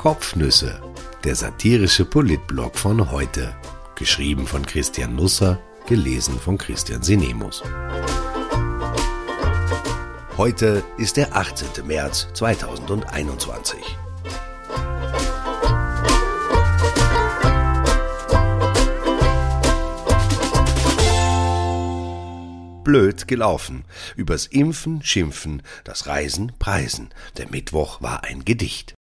Kopfnüsse, der satirische Politblog von heute. Geschrieben von Christian Nusser, gelesen von Christian Sinemus. Heute ist der 18. März 2021. blöd gelaufen. Übers Impfen schimpfen, das Reisen preisen. Der Mittwoch war ein Gedicht.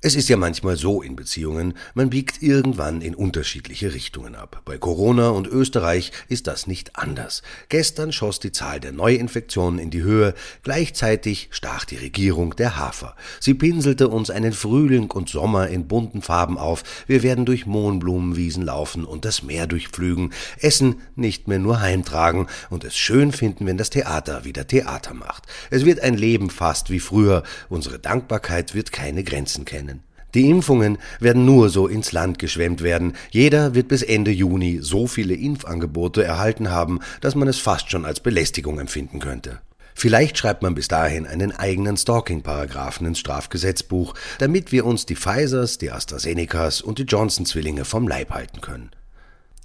Es ist ja manchmal so in Beziehungen, man biegt irgendwann in unterschiedliche Richtungen ab. Bei Corona und Österreich ist das nicht anders. Gestern schoss die Zahl der Neuinfektionen in die Höhe, gleichzeitig stach die Regierung der Hafer. Sie pinselte uns einen Frühling und Sommer in bunten Farben auf, wir werden durch Mohnblumenwiesen laufen und das Meer durchpflügen, Essen nicht mehr nur heimtragen und es schön finden, wenn das Theater wieder Theater macht. Es wird ein Leben fast wie früher, unsere Dankbarkeit wird keine Grenzen kennen. Die Impfungen werden nur so ins Land geschwemmt werden. Jeder wird bis Ende Juni so viele Impfangebote erhalten haben, dass man es fast schon als Belästigung empfinden könnte. Vielleicht schreibt man bis dahin einen eigenen Stalking-Paragraphen ins Strafgesetzbuch, damit wir uns die Pfizers, die AstraZenecas und die Johnson-Zwillinge vom Leib halten können.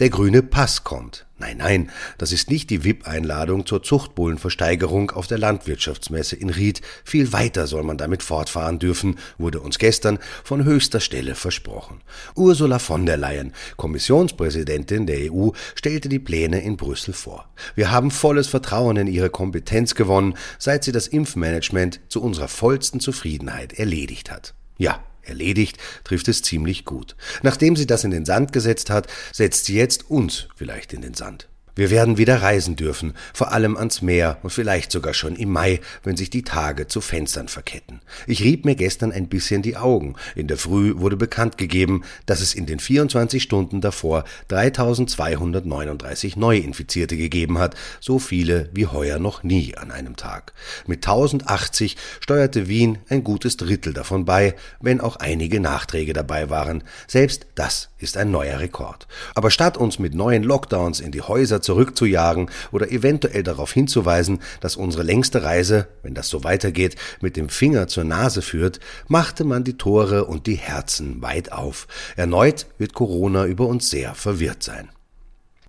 Der grüne Pass kommt. Nein, nein, das ist nicht die VIP-Einladung zur Zuchtbullenversteigerung auf der Landwirtschaftsmesse in Ried. Viel weiter soll man damit fortfahren dürfen, wurde uns gestern von höchster Stelle versprochen. Ursula von der Leyen, Kommissionspräsidentin der EU, stellte die Pläne in Brüssel vor. Wir haben volles Vertrauen in ihre Kompetenz gewonnen, seit sie das Impfmanagement zu unserer vollsten Zufriedenheit erledigt hat. Ja, Erledigt trifft es ziemlich gut. Nachdem sie das in den Sand gesetzt hat, setzt sie jetzt uns vielleicht in den Sand. Wir werden wieder reisen dürfen, vor allem ans Meer und vielleicht sogar schon im Mai, wenn sich die Tage zu Fenstern verketten. Ich rieb mir gestern ein bisschen die Augen. In der Früh wurde bekannt gegeben, dass es in den 24 Stunden davor 3239 Neuinfizierte gegeben hat, so viele wie heuer noch nie an einem Tag. Mit 1080 steuerte Wien ein gutes Drittel davon bei, wenn auch einige Nachträge dabei waren. Selbst das ist ein neuer Rekord. Aber statt uns mit neuen Lockdowns in die Häuser zurückzujagen oder eventuell darauf hinzuweisen, dass unsere längste Reise, wenn das so weitergeht, mit dem Finger zur Nase führt, machte man die Tore und die Herzen weit auf. Erneut wird Corona über uns sehr verwirrt sein.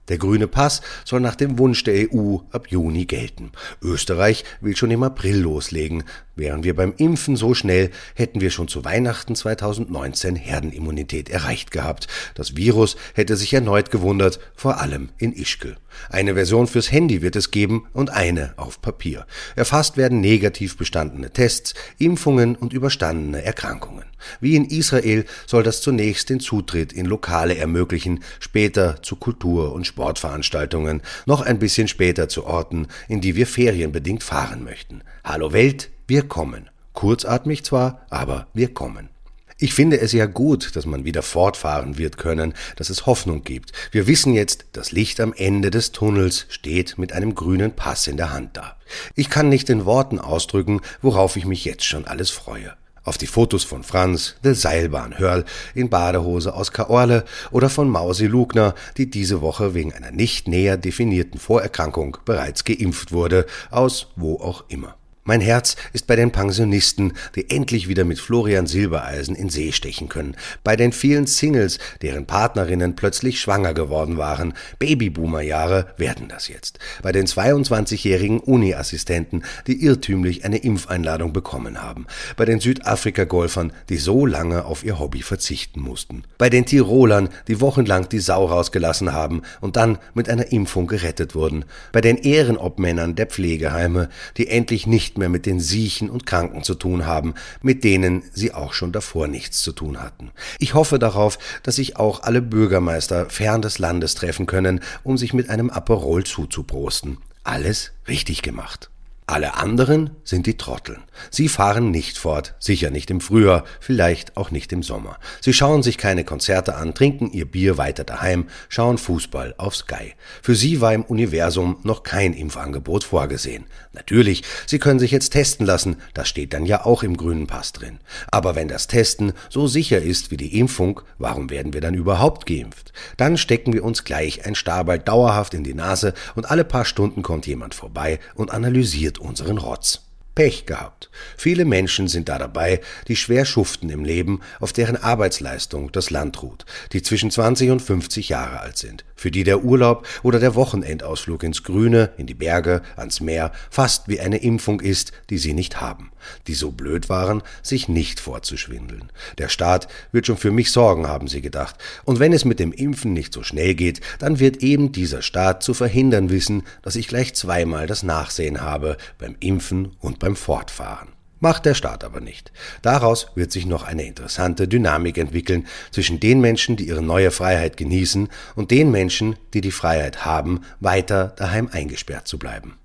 Der grüne Pass soll nach dem Wunsch der EU ab Juni gelten. Österreich will schon im April loslegen. Wären wir beim Impfen so schnell, hätten wir schon zu Weihnachten 2019 Herdenimmunität erreicht gehabt. Das Virus hätte sich erneut gewundert, vor allem in Ischgl. Eine Version fürs Handy wird es geben und eine auf Papier. Erfasst werden negativ bestandene Tests, Impfungen und überstandene Erkrankungen. Wie in Israel soll das zunächst den Zutritt in Lokale ermöglichen, später zu Kultur- und Sportveranstaltungen, noch ein bisschen später zu Orten, in die wir ferienbedingt fahren möchten. Hallo Welt, wir kommen. Kurzatmig zwar, aber wir kommen. Ich finde es ja gut, dass man wieder fortfahren wird können, dass es Hoffnung gibt. Wir wissen jetzt, das Licht am Ende des Tunnels steht mit einem grünen Pass in der Hand da. Ich kann nicht in Worten ausdrücken, worauf ich mich jetzt schon alles freue. Auf die Fotos von Franz, der Seilbahnhörl, in Badehose aus Kaorle oder von Mausi Lugner, die diese Woche wegen einer nicht näher definierten Vorerkrankung bereits geimpft wurde, aus wo auch immer. Mein Herz ist bei den Pensionisten, die endlich wieder mit Florian Silbereisen in See stechen können, bei den vielen Singles, deren Partnerinnen plötzlich schwanger geworden waren, Babyboomer-Jahre werden das jetzt, bei den 22-jährigen Uni-Assistenten, die irrtümlich eine Impfeinladung bekommen haben, bei den Südafrika-Golfern, die so lange auf ihr Hobby verzichten mussten, bei den Tirolern, die wochenlang die Sau rausgelassen haben und dann mit einer Impfung gerettet wurden, bei den Ehrenobmännern der Pflegeheime, die endlich nicht nicht mehr mit den Siechen und Kranken zu tun haben, mit denen sie auch schon davor nichts zu tun hatten. Ich hoffe darauf, dass sich auch alle Bürgermeister fern des Landes treffen können, um sich mit einem Aperol zuzuprosten. Alles richtig gemacht. Alle anderen sind die Trotteln. Sie fahren nicht fort, sicher nicht im Frühjahr, vielleicht auch nicht im Sommer. Sie schauen sich keine Konzerte an, trinken ihr Bier weiter daheim, schauen Fußball auf Sky. Für sie war im Universum noch kein Impfangebot vorgesehen. Natürlich, sie können sich jetzt testen lassen, das steht dann ja auch im grünen Pass drin. Aber wenn das Testen so sicher ist wie die Impfung, warum werden wir dann überhaupt geimpft? Dann stecken wir uns gleich ein Stabal dauerhaft in die Nase und alle paar Stunden kommt jemand vorbei und analysiert unseren Rotz. Pech gehabt. Viele Menschen sind da dabei, die schwer schuften im Leben, auf deren Arbeitsleistung das Land ruht, die zwischen 20 und 50 Jahre alt sind, für die der Urlaub oder der Wochenendausflug ins Grüne, in die Berge, ans Meer fast wie eine Impfung ist, die sie nicht haben, die so blöd waren, sich nicht vorzuschwindeln. Der Staat wird schon für mich sorgen, haben sie gedacht, und wenn es mit dem Impfen nicht so schnell geht, dann wird eben dieser Staat zu verhindern wissen, dass ich gleich zweimal das Nachsehen habe beim Impfen und beim Fortfahren. Macht der Staat aber nicht. Daraus wird sich noch eine interessante Dynamik entwickeln zwischen den Menschen, die ihre neue Freiheit genießen, und den Menschen, die die Freiheit haben, weiter daheim eingesperrt zu bleiben.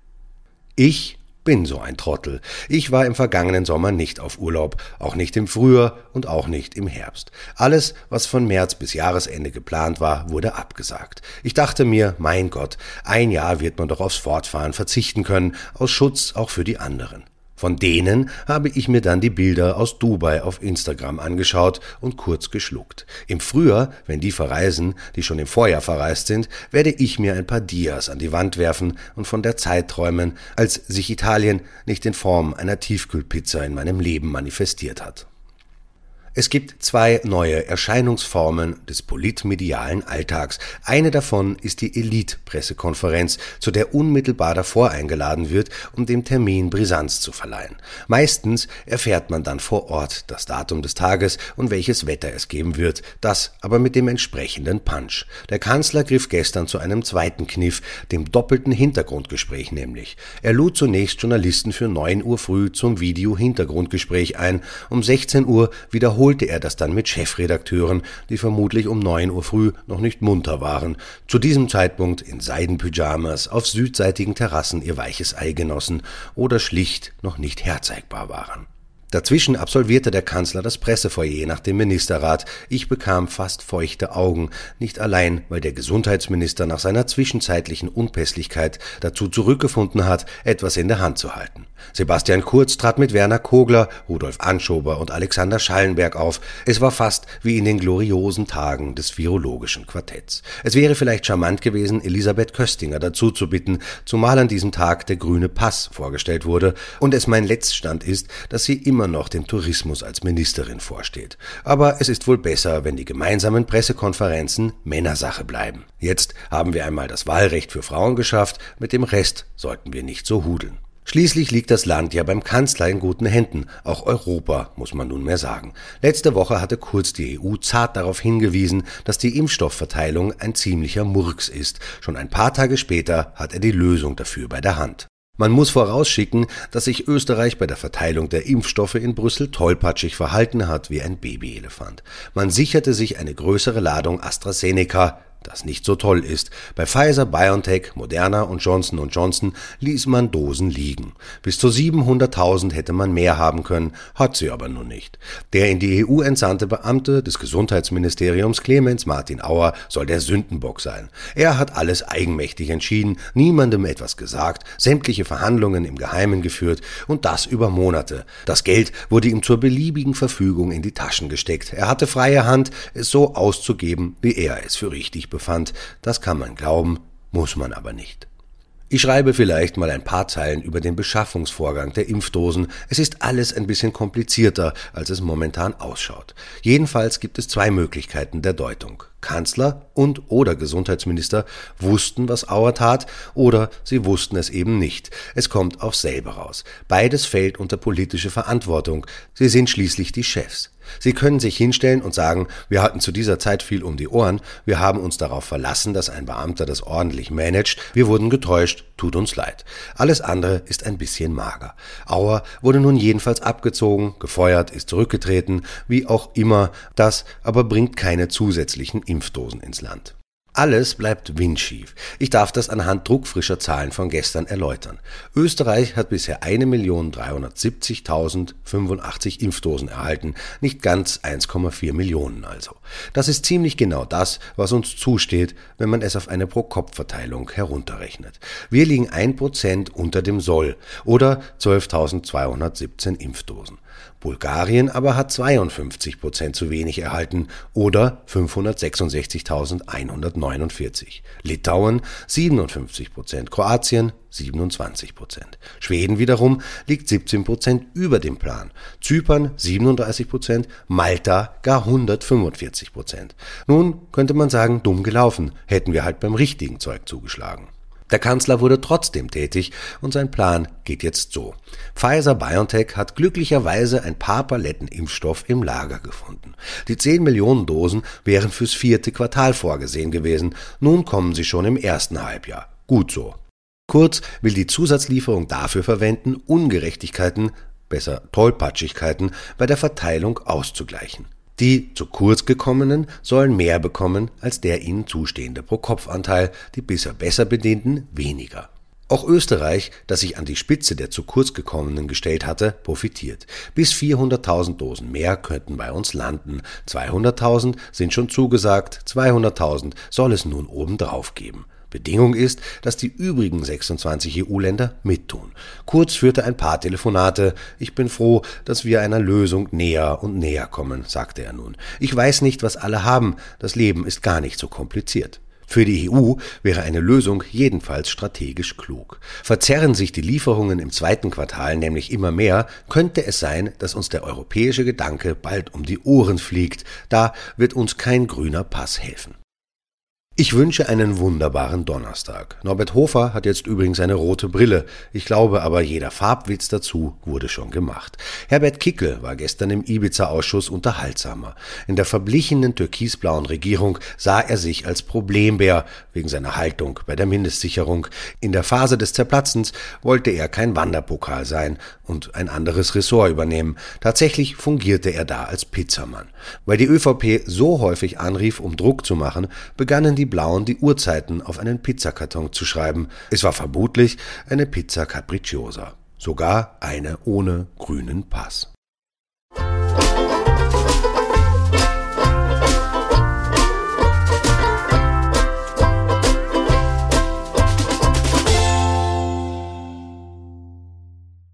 Ich bin so ein Trottel. Ich war im vergangenen Sommer nicht auf Urlaub, auch nicht im Frühjahr und auch nicht im Herbst. Alles, was von März bis Jahresende geplant war, wurde abgesagt. Ich dachte mir, mein Gott, ein Jahr wird man doch aufs Fortfahren verzichten können, aus Schutz auch für die anderen. Von denen habe ich mir dann die Bilder aus Dubai auf Instagram angeschaut und kurz geschluckt. Im Frühjahr, wenn die verreisen, die schon im Vorjahr verreist sind, werde ich mir ein paar Dias an die Wand werfen und von der Zeit träumen, als sich Italien nicht in Form einer Tiefkühlpizza in meinem Leben manifestiert hat. Es gibt zwei neue Erscheinungsformen des politmedialen Alltags. Eine davon ist die Elite-Pressekonferenz, zu der unmittelbar davor eingeladen wird, um dem Termin Brisanz zu verleihen. Meistens erfährt man dann vor Ort das Datum des Tages und welches Wetter es geben wird, das aber mit dem entsprechenden Punch. Der Kanzler griff gestern zu einem zweiten Kniff, dem doppelten Hintergrundgespräch nämlich. Er lud zunächst Journalisten für 9 Uhr früh zum Video-Hintergrundgespräch ein, um 16 Uhr wiederholt wiederholte er das dann mit Chefredakteuren, die vermutlich um neun Uhr früh noch nicht munter waren, zu diesem Zeitpunkt in Seidenpyjamas auf südseitigen Terrassen ihr weiches Ei genossen oder schlicht noch nicht herzeigbar waren. Dazwischen absolvierte der Kanzler das Pressefoyer nach dem Ministerrat. Ich bekam fast feuchte Augen, nicht allein, weil der Gesundheitsminister nach seiner zwischenzeitlichen Unpässlichkeit dazu zurückgefunden hat, etwas in der Hand zu halten. Sebastian Kurz trat mit Werner Kogler, Rudolf Anschober und Alexander Schallenberg auf. Es war fast wie in den gloriosen Tagen des virologischen Quartetts. Es wäre vielleicht charmant gewesen, Elisabeth Köstinger dazu zu bitten, zumal an diesem Tag der grüne Pass vorgestellt wurde und es mein Letztstand ist, dass sie immer noch dem Tourismus als Ministerin vorsteht. Aber es ist wohl besser, wenn die gemeinsamen Pressekonferenzen Männersache bleiben. Jetzt haben wir einmal das Wahlrecht für Frauen geschafft, mit dem Rest sollten wir nicht so hudeln. Schließlich liegt das Land ja beim Kanzler in guten Händen, auch Europa, muss man nunmehr sagen. Letzte Woche hatte Kurz die EU zart darauf hingewiesen, dass die Impfstoffverteilung ein ziemlicher Murks ist. Schon ein paar Tage später hat er die Lösung dafür bei der Hand. Man muss vorausschicken, dass sich Österreich bei der Verteilung der Impfstoffe in Brüssel tollpatschig verhalten hat wie ein Babyelefant. Man sicherte sich eine größere Ladung AstraZeneca, das nicht so toll ist. Bei Pfizer, BioNTech, Moderna und Johnson Johnson ließ man Dosen liegen. Bis zu 700.000 hätte man mehr haben können, hat sie aber nun nicht. Der in die EU entsandte Beamte des Gesundheitsministeriums Clemens Martin Auer soll der Sündenbock sein. Er hat alles eigenmächtig entschieden, niemandem etwas gesagt, sämtliche Verhandlungen im Geheimen geführt und das über Monate. Das Geld wurde ihm zur beliebigen Verfügung in die Taschen gesteckt. Er hatte freie Hand, es so auszugeben, wie er es für richtig befand, das kann man glauben, muss man aber nicht. Ich schreibe vielleicht mal ein paar Zeilen über den Beschaffungsvorgang der Impfdosen. Es ist alles ein bisschen komplizierter, als es momentan ausschaut. Jedenfalls gibt es zwei Möglichkeiten der Deutung. Kanzler und oder Gesundheitsminister wussten, was Auer tat, oder sie wussten es eben nicht. Es kommt aufs selbe raus. Beides fällt unter politische Verantwortung. Sie sind schließlich die Chefs. Sie können sich hinstellen und sagen, wir hatten zu dieser Zeit viel um die Ohren, wir haben uns darauf verlassen, dass ein Beamter das ordentlich managt, wir wurden getäuscht, tut uns leid. Alles andere ist ein bisschen mager. Auer wurde nun jedenfalls abgezogen, gefeuert, ist zurückgetreten, wie auch immer, das aber bringt keine zusätzlichen Impfdosen ins Land. Alles bleibt windschief. Ich darf das anhand druckfrischer Zahlen von gestern erläutern. Österreich hat bisher 1.370.085 Impfdosen erhalten, nicht ganz 1,4 Millionen also. Das ist ziemlich genau das, was uns zusteht, wenn man es auf eine Pro-Kopf-Verteilung herunterrechnet. Wir liegen ein Prozent unter dem Soll oder 12.217 Impfdosen. Bulgarien aber hat 52 Prozent zu wenig erhalten oder 566.149. Litauen 57 Prozent, Kroatien 27 Prozent. Schweden wiederum liegt 17 Prozent über dem Plan. Zypern 37 Prozent, Malta gar 145 Prozent. Nun könnte man sagen, dumm gelaufen, hätten wir halt beim richtigen Zeug zugeschlagen. Der Kanzler wurde trotzdem tätig und sein Plan geht jetzt so. Pfizer BioNTech hat glücklicherweise ein paar Paletten Impfstoff im Lager gefunden. Die 10 Millionen Dosen wären fürs vierte Quartal vorgesehen gewesen. Nun kommen sie schon im ersten Halbjahr. Gut so. Kurz will die Zusatzlieferung dafür verwenden, Ungerechtigkeiten, besser Tollpatschigkeiten bei der Verteilung auszugleichen. Die zu kurz gekommenen sollen mehr bekommen als der ihnen zustehende Pro-Kopf-Anteil, die bisher besser bedienten weniger. Auch Österreich, das sich an die Spitze der zu kurz gekommenen gestellt hatte, profitiert. Bis 400.000 Dosen mehr könnten bei uns landen. 200.000 sind schon zugesagt, 200.000 soll es nun obendrauf geben. Bedingung ist, dass die übrigen 26 EU-Länder mittun. Kurz führte ein paar Telefonate. Ich bin froh, dass wir einer Lösung näher und näher kommen, sagte er nun. Ich weiß nicht, was alle haben. Das Leben ist gar nicht so kompliziert. Für die EU wäre eine Lösung jedenfalls strategisch klug. Verzerren sich die Lieferungen im zweiten Quartal nämlich immer mehr, könnte es sein, dass uns der europäische Gedanke bald um die Ohren fliegt. Da wird uns kein grüner Pass helfen. Ich wünsche einen wunderbaren Donnerstag. Norbert Hofer hat jetzt übrigens eine rote Brille. Ich glaube aber, jeder Farbwitz dazu wurde schon gemacht. Herbert Kickel war gestern im Ibiza-Ausschuss unterhaltsamer. In der verblichenen türkisblauen Regierung sah er sich als Problembär wegen seiner Haltung bei der Mindestsicherung. In der Phase des Zerplatzens wollte er kein Wanderpokal sein und ein anderes Ressort übernehmen. Tatsächlich fungierte er da als Pizzamann. Weil die ÖVP so häufig anrief, um Druck zu machen, begannen die Blauen die Uhrzeiten auf einen Pizzakarton zu schreiben. Es war vermutlich eine Pizza Capricciosa. Sogar eine ohne grünen Pass.